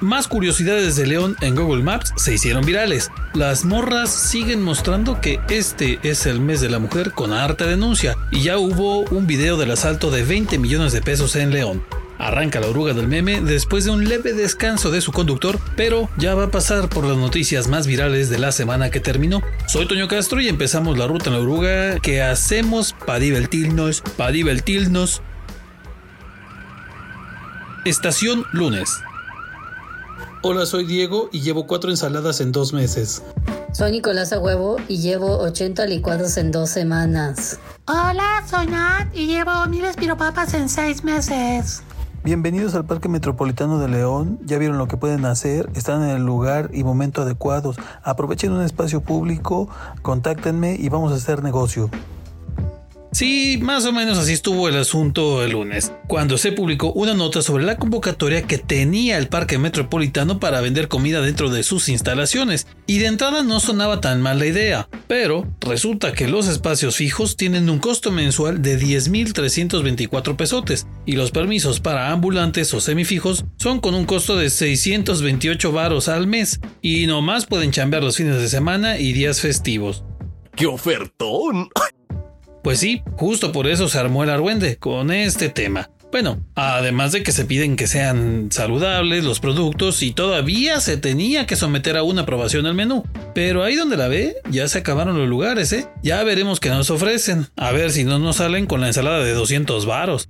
Más curiosidades de León en Google Maps se hicieron virales. Las morras siguen mostrando que este es el mes de la mujer con harta denuncia y ya hubo un video del asalto de 20 millones de pesos en León. Arranca la oruga del meme después de un leve descanso de su conductor, pero ya va a pasar por las noticias más virales de la semana que terminó. Soy Toño Castro y empezamos la ruta en la oruga que hacemos para divertirnos, para divertirnos. Estación lunes. Hola, soy Diego y llevo cuatro ensaladas en dos meses. Soy Nicolás a huevo y llevo 80 licuados en dos semanas. Hola, soy Nat y llevo mil espiropapas en seis meses. Bienvenidos al Parque Metropolitano de León. Ya vieron lo que pueden hacer, están en el lugar y momento adecuados. Aprovechen un espacio público, contáctenme y vamos a hacer negocio. Sí, más o menos así estuvo el asunto el lunes, cuando se publicó una nota sobre la convocatoria que tenía el Parque Metropolitano para vender comida dentro de sus instalaciones, y de entrada no sonaba tan mal la idea, pero resulta que los espacios fijos tienen un costo mensual de 10.324 pesotes, y los permisos para ambulantes o semifijos son con un costo de 628 varos al mes, y nomás pueden chambear los fines de semana y días festivos. ¡Qué ofertón! Pues sí, justo por eso se armó el argüende con este tema. Bueno, además de que se piden que sean saludables los productos y todavía se tenía que someter a una aprobación al menú. Pero ahí donde la ve, ya se acabaron los lugares, ¿eh? Ya veremos qué nos ofrecen. A ver si no nos salen con la ensalada de 200 varos.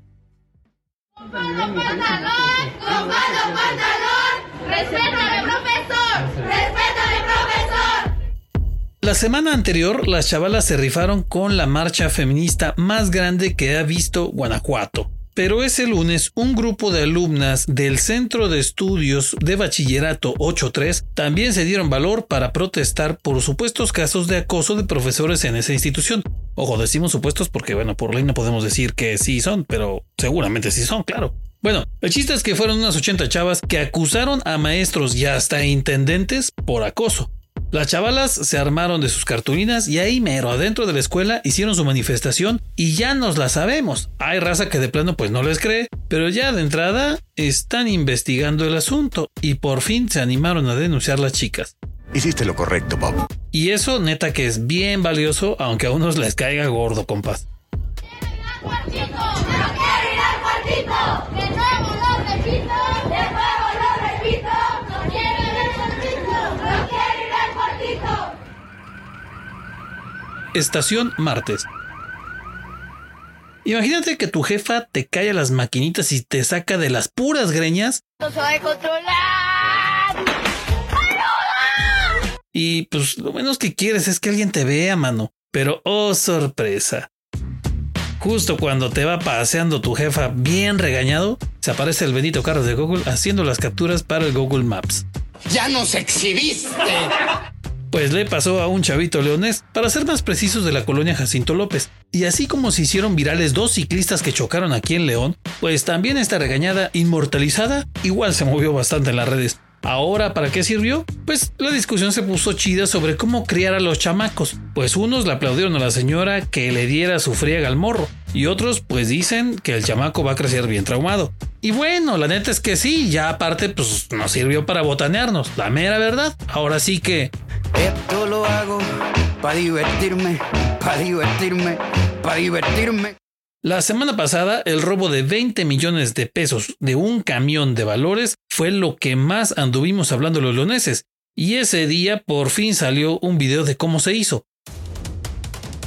La semana anterior, las chavalas se rifaron con la marcha feminista más grande que ha visto Guanajuato. Pero ese lunes, un grupo de alumnas del Centro de Estudios de Bachillerato 83 también se dieron valor para protestar por supuestos casos de acoso de profesores en esa institución. Ojo, decimos supuestos porque, bueno, por ley no podemos decir que sí son, pero seguramente sí son, claro. Bueno, el chiste es que fueron unas 80 chavas que acusaron a maestros y hasta intendentes por acoso. Las chavalas se armaron de sus cartulinas y ahí mero adentro de la escuela hicieron su manifestación y ya nos la sabemos. Hay raza que de plano pues no les cree, pero ya de entrada están investigando el asunto y por fin se animaron a denunciar las chicas. Hiciste lo correcto, Bob. Y eso neta que es bien valioso aunque a unos les caiga gordo, compas. Estación martes. Imagínate que tu jefa te cae a las maquinitas y te saca de las puras greñas. ¡No se va a controlar! Y pues lo menos que quieres es que alguien te vea, mano. Pero oh sorpresa. Justo cuando te va paseando tu jefa bien regañado, se aparece el bendito carro de Google haciendo las capturas para el Google Maps. ¡Ya nos exhibiste! Pues le pasó a un chavito leonés, para ser más precisos de la colonia Jacinto López. Y así como se hicieron virales dos ciclistas que chocaron aquí en León, pues también esta regañada inmortalizada igual se movió bastante en las redes. Ahora, ¿para qué sirvió? Pues la discusión se puso chida sobre cómo criar a los chamacos, pues unos le aplaudieron a la señora que le diera su friega al morro, y otros pues dicen que el chamaco va a crecer bien traumado. Y bueno, la neta es que sí, ya aparte pues nos sirvió para botanearnos, la mera verdad. Ahora sí que... Esto lo hago para divertirme, para divertirme, para divertirme. La semana pasada, el robo de 20 millones de pesos de un camión de valores fue lo que más anduvimos hablando los leoneses, y ese día por fin salió un video de cómo se hizo.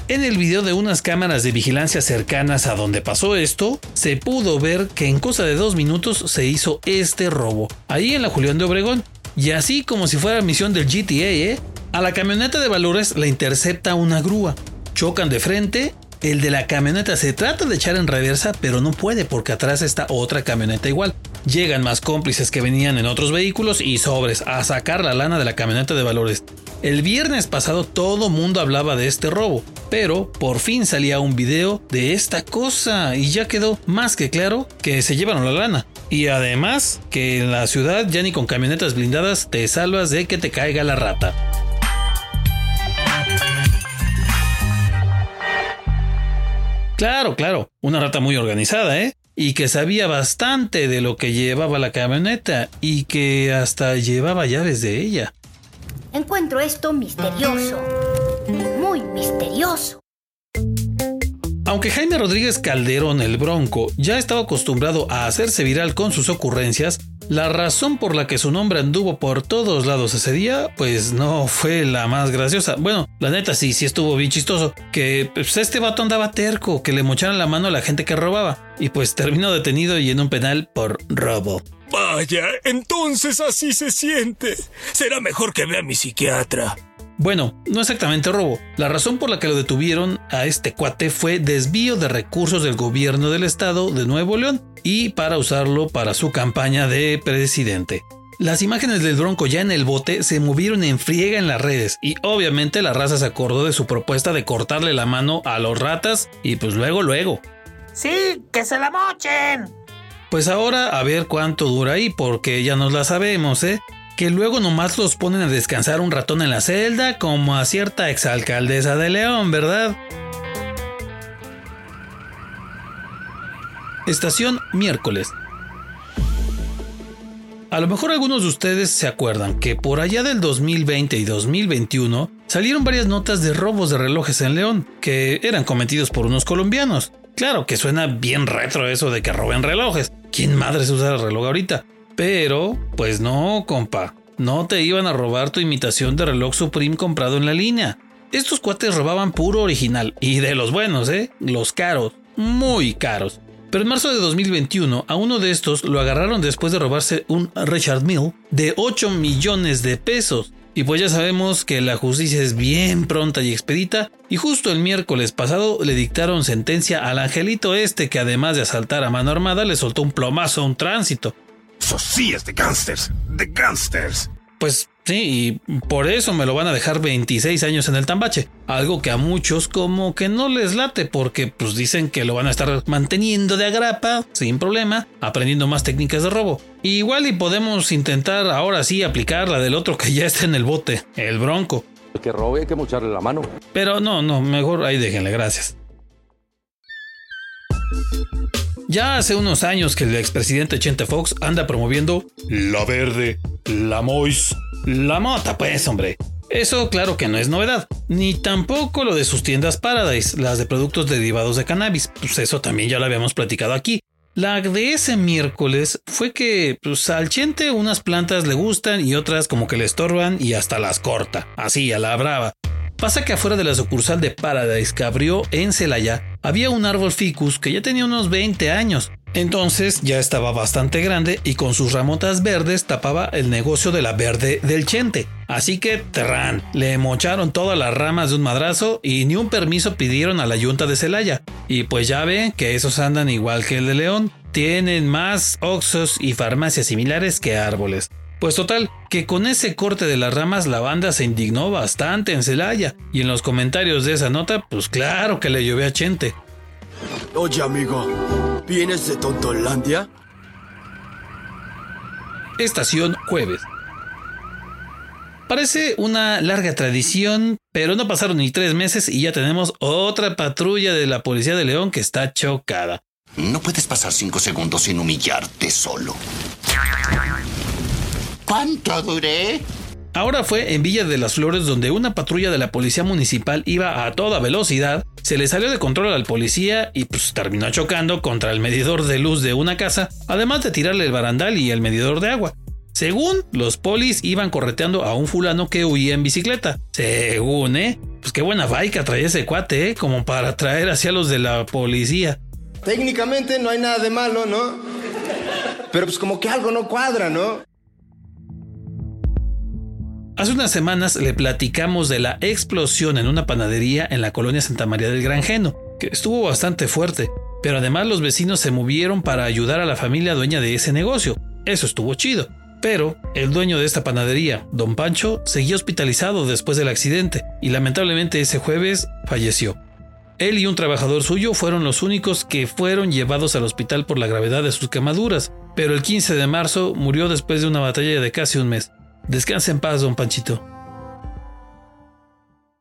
En el video de unas cámaras de vigilancia cercanas a donde pasó esto, se pudo ver que en cosa de dos minutos se hizo este robo, ahí en la Julián de Obregón, y así como si fuera misión del GTA, ¿eh? A la camioneta de valores la intercepta una grúa, chocan de frente el de la camioneta se trata de echar en reversa, pero no puede porque atrás está otra camioneta igual. Llegan más cómplices que venían en otros vehículos y sobres a sacar la lana de la camioneta de valores. El viernes pasado todo mundo hablaba de este robo, pero por fin salía un video de esta cosa y ya quedó más que claro que se llevaron la lana. Y además que en la ciudad ya ni con camionetas blindadas te salvas de que te caiga la rata. Claro, claro, una rata muy organizada, ¿eh? y que sabía bastante de lo que llevaba la camioneta y que hasta llevaba llaves de ella. Encuentro esto misterioso. Muy misterioso. Aunque Jaime Rodríguez Calderón el Bronco ya estaba acostumbrado a hacerse viral con sus ocurrencias, la razón por la que su nombre anduvo por todos lados ese día, pues no fue la más graciosa. Bueno, la neta sí, sí estuvo bien chistoso. Que pues, este vato andaba terco, que le mocharan la mano a la gente que robaba. Y pues terminó detenido y en un penal por robo. Vaya, entonces así se siente. Será mejor que vea a mi psiquiatra. Bueno, no exactamente robo. La razón por la que lo detuvieron a este cuate fue desvío de recursos del gobierno del estado de Nuevo León y para usarlo para su campaña de presidente. Las imágenes del Bronco ya en el bote se movieron en friega en las redes y obviamente la raza se acordó de su propuesta de cortarle la mano a los ratas y pues luego luego. Sí, que se la mochen. Pues ahora a ver cuánto dura ahí porque ya nos la sabemos, ¿eh? Que luego nomás los ponen a descansar un ratón en la celda, como a cierta exalcaldesa de León, ¿verdad? Estación miércoles. A lo mejor algunos de ustedes se acuerdan que por allá del 2020 y 2021 salieron varias notas de robos de relojes en León, que eran cometidos por unos colombianos. Claro que suena bien retro eso de que roben relojes. ¿Quién madres usa el reloj ahorita? Pero, pues no, compa. No te iban a robar tu imitación de reloj Supreme comprado en la línea. Estos cuates robaban puro original y de los buenos, ¿eh? Los caros, muy caros. Pero en marzo de 2021 a uno de estos lo agarraron después de robarse un Richard Mill de 8 millones de pesos. Y pues ya sabemos que la justicia es bien pronta y expedita y justo el miércoles pasado le dictaron sentencia al angelito este que además de asaltar a mano armada le soltó un plomazo a un tránsito. Eso sí es de gangsters, de gangsters. Pues sí, y por eso me lo van a dejar 26 años en el tambache. Algo que a muchos como que no les late porque pues dicen que lo van a estar manteniendo de agrapa, sin problema, aprendiendo más técnicas de robo. Igual y podemos intentar ahora sí aplicar la del otro que ya está en el bote, el bronco. El que robe hay que mocharle la mano. Pero no, no, mejor ahí déjenle, gracias. Ya hace unos años que el expresidente Chente Fox anda promoviendo la verde, la mois, la mota, pues, hombre. Eso claro que no es novedad, ni tampoco lo de sus tiendas Paradise, las de productos derivados de cannabis, pues eso también ya lo habíamos platicado aquí. La de ese miércoles fue que pues, al Chente unas plantas le gustan y otras como que le estorban y hasta las corta, así a la brava. Pasa que afuera de la sucursal de Paradise que abrió en Celaya había un árbol ficus que ya tenía unos 20 años. Entonces ya estaba bastante grande y con sus ramotas verdes tapaba el negocio de la verde del chente. Así que, terrán, le mocharon todas las ramas de un madrazo y ni un permiso pidieron a la yunta de Celaya. Y pues ya ven que esos andan igual que el de León. Tienen más oxos y farmacias similares que árboles. Pues total, que con ese corte de las ramas la banda se indignó bastante en Celaya y en los comentarios de esa nota, pues claro que le llovió a Chente. Oye amigo, ¿vienes de Tontolandia? Estación Jueves. Parece una larga tradición, pero no pasaron ni tres meses y ya tenemos otra patrulla de la Policía de León que está chocada. No puedes pasar cinco segundos sin humillarte solo. ¿Cuánto duré? Ahora fue en Villa de las Flores donde una patrulla de la policía municipal iba a toda velocidad, se le salió de control al policía y pues terminó chocando contra el medidor de luz de una casa, además de tirarle el barandal y el medidor de agua. Según los polis iban correteando a un fulano que huía en bicicleta. Según, ¿eh? Pues qué buena baica traía ese cuate, ¿eh? Como para traer hacia los de la policía. Técnicamente no hay nada de malo, ¿no? Pero pues como que algo no cuadra, ¿no? Hace unas semanas le platicamos de la explosión en una panadería en la colonia Santa María del Granjeno, que estuvo bastante fuerte, pero además los vecinos se movieron para ayudar a la familia dueña de ese negocio. Eso estuvo chido. Pero el dueño de esta panadería, don Pancho, seguía hospitalizado después del accidente y lamentablemente ese jueves falleció. Él y un trabajador suyo fueron los únicos que fueron llevados al hospital por la gravedad de sus quemaduras, pero el 15 de marzo murió después de una batalla de casi un mes. Descansa en paz, don Panchito.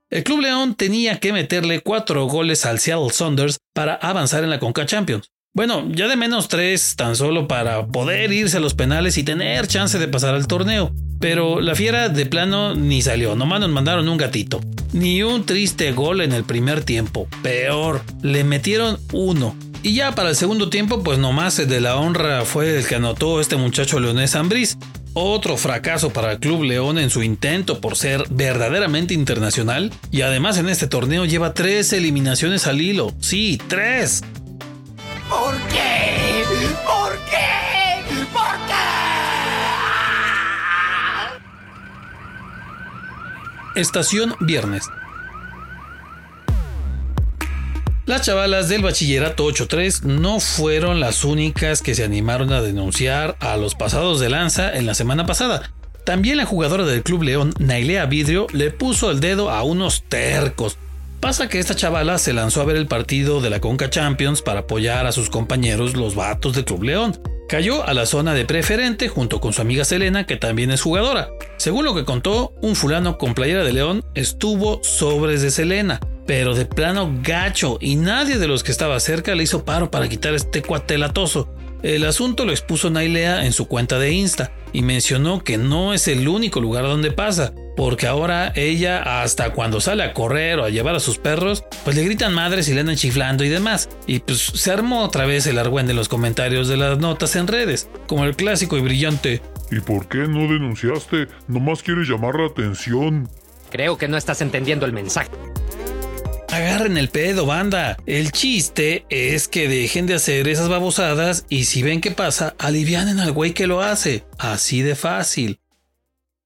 El Club León tenía que meterle cuatro goles al Seattle Saunders para avanzar en la Conca Champions. Bueno, ya de menos tres tan solo para poder irse a los penales y tener chance de pasar al torneo. Pero la fiera de plano ni salió, nomás nos mandaron un gatito. Ni un triste gol en el primer tiempo. Peor, le metieron uno. Y ya para el segundo tiempo, pues nomás el de la honra fue el que anotó este muchacho leonés Ambriz. Otro fracaso para el Club León en su intento por ser verdaderamente internacional. Y además en este torneo lleva tres eliminaciones al hilo. Sí, tres. ¿Por qué? ¿Por qué? ¿Por qué? Estación Viernes. Las chavalas del bachillerato 8-3 no fueron las únicas que se animaron a denunciar a los pasados de lanza en la semana pasada. También la jugadora del Club León, Nailea Vidrio, le puso el dedo a unos tercos. Pasa que esta chavala se lanzó a ver el partido de la Conca Champions para apoyar a sus compañeros los vatos del Club León. Cayó a la zona de preferente junto con su amiga Selena, que también es jugadora. Según lo que contó, un fulano con playera de León estuvo sobres de Selena pero de plano gacho, y nadie de los que estaba cerca le hizo paro para quitar este cuatelatoso. El asunto lo expuso Nailea en su cuenta de Insta y mencionó que no es el único lugar donde pasa, porque ahora ella hasta cuando sale a correr o a llevar a sus perros, pues le gritan madres y le andan chiflando y demás. Y pues se armó otra vez el argüende en los comentarios de las notas en redes, como el clásico y brillante. ¿Y por qué no denunciaste? Nomás quieres llamar la atención. Creo que no estás entendiendo el mensaje. Agarren el pedo, banda. El chiste es que dejen de hacer esas babosadas y si ven qué pasa, alivianen al güey que lo hace. Así de fácil.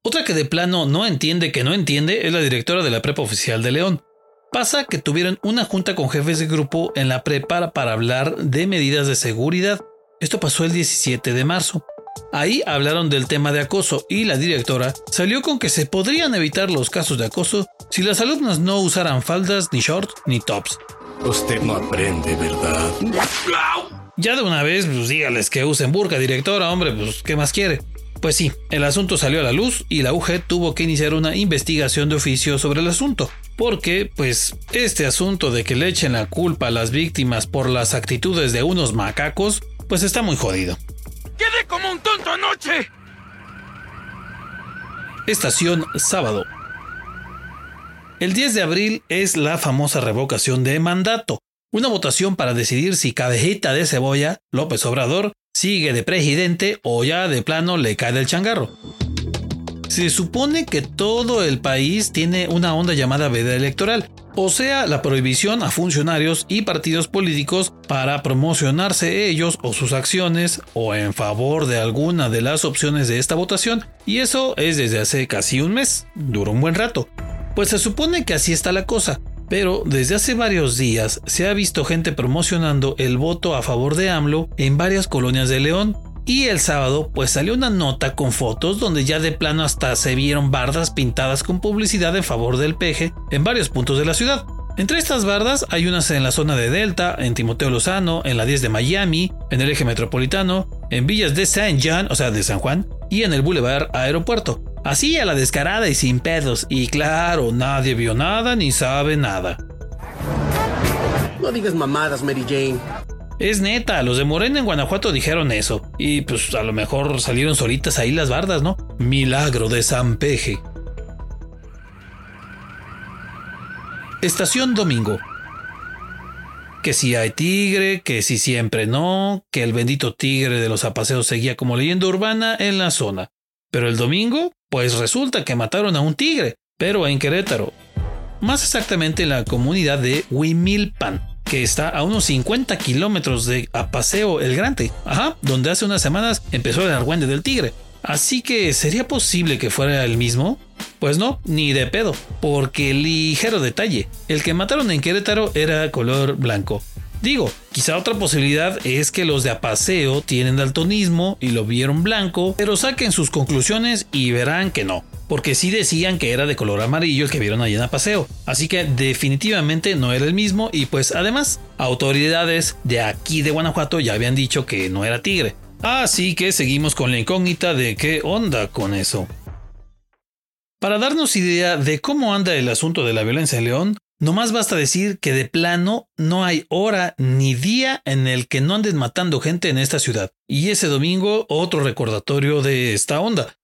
Otra que de plano no entiende que no entiende es la directora de la prepa oficial de León. Pasa que tuvieron una junta con jefes de grupo en la prepa para hablar de medidas de seguridad. Esto pasó el 17 de marzo. Ahí hablaron del tema de acoso y la directora salió con que se podrían evitar los casos de acoso si las alumnas no usaran faldas, ni shorts, ni tops. Usted no aprende, ¿verdad? Ya de una vez, pues dígales que usen burka, directora, hombre, pues ¿qué más quiere? Pues sí, el asunto salió a la luz y la UG tuvo que iniciar una investigación de oficio sobre el asunto, porque pues este asunto de que le echen la culpa a las víctimas por las actitudes de unos macacos, pues está muy jodido. ¡Quedé como un tonto anoche! Estación sábado. El 10 de abril es la famosa revocación de mandato, una votación para decidir si Cabejita de Cebolla, López Obrador, sigue de presidente o ya de plano le cae del changarro. Se supone que todo el país tiene una onda llamada veda electoral, o sea, la prohibición a funcionarios y partidos políticos para promocionarse ellos o sus acciones o en favor de alguna de las opciones de esta votación, y eso es desde hace casi un mes, duró un buen rato. Pues se supone que así está la cosa, pero desde hace varios días se ha visto gente promocionando el voto a favor de AMLO en varias colonias de León, y el sábado pues salió una nota con fotos donde ya de plano hasta se vieron bardas pintadas con publicidad en favor del peje en varios puntos de la ciudad. Entre estas bardas hay unas en la zona de Delta, en Timoteo Lozano, en la 10 de Miami, en el eje metropolitano, en villas de San Juan, o sea de San Juan, y en el Boulevard Aeropuerto. Así a la descarada y sin pedos. Y claro, nadie vio nada ni sabe nada. No digas mamadas, Mary Jane. Es neta, los de Morena en Guanajuato dijeron eso. Y pues a lo mejor salieron solitas ahí las bardas, ¿no? Milagro de San Peje. Estación Domingo. Que si hay tigre, que si siempre no, que el bendito tigre de los apaseos seguía como leyenda urbana en la zona. Pero el domingo, pues resulta que mataron a un tigre, pero en Querétaro. Más exactamente en la comunidad de Huimilpan que está a unos 50 kilómetros de Apaseo el Grande, donde hace unas semanas empezó el argüende del tigre. Así que, ¿sería posible que fuera el mismo? Pues no, ni de pedo, porque ligero detalle, el que mataron en Querétaro era color blanco. Digo, quizá otra posibilidad es que los de Apaseo tienen daltonismo y lo vieron blanco, pero saquen sus conclusiones y verán que no porque sí decían que era de color amarillo el que vieron allí en paseo. Así que definitivamente no era el mismo y pues además autoridades de aquí de Guanajuato ya habían dicho que no era tigre. Así que seguimos con la incógnita de qué onda con eso. Para darnos idea de cómo anda el asunto de la violencia en León, Nomás basta decir que de plano no hay hora ni día en el que no anden matando gente en esta ciudad. Y ese domingo otro recordatorio de esta onda.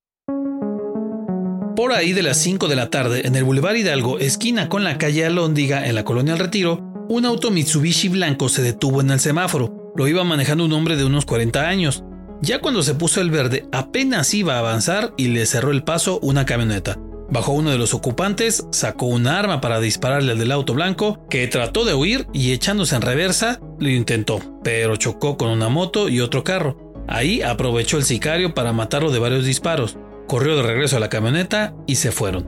Por ahí de las 5 de la tarde, en el Boulevard Hidalgo, esquina con la calle Alóndiga en la colonia El Retiro, un auto Mitsubishi blanco se detuvo en el semáforo. Lo iba manejando un hombre de unos 40 años. Ya cuando se puso el verde, apenas iba a avanzar y le cerró el paso una camioneta. Bajó uno de los ocupantes, sacó un arma para dispararle al del auto blanco, que trató de huir y echándose en reversa, lo intentó, pero chocó con una moto y otro carro. Ahí aprovechó el sicario para matarlo de varios disparos, corrió de regreso a la camioneta y se fueron.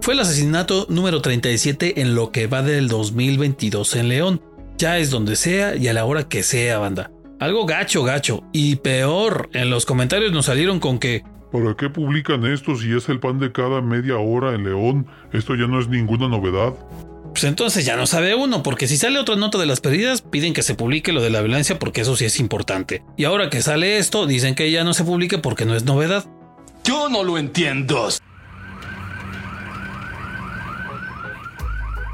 Fue el asesinato número 37 en lo que va del 2022 en León. Ya es donde sea y a la hora que sea, banda. Algo gacho, gacho. Y peor, en los comentarios nos salieron con que ¿Para qué publican esto si es el pan de cada media hora en León? Esto ya no es ninguna novedad. Pues entonces ya no sabe uno, porque si sale otra nota de las pérdidas, piden que se publique lo de la violencia porque eso sí es importante. Y ahora que sale esto, dicen que ya no se publique porque no es novedad. Yo no lo entiendo.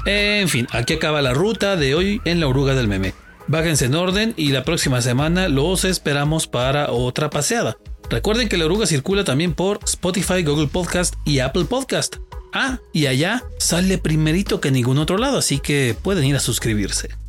En fin, aquí acaba la ruta de hoy en la oruga del meme. Bájense en orden y la próxima semana los esperamos para otra paseada. Recuerden que la oruga circula también por Spotify, Google Podcast y Apple Podcast. Ah, y allá sale primerito que ningún otro lado, así que pueden ir a suscribirse.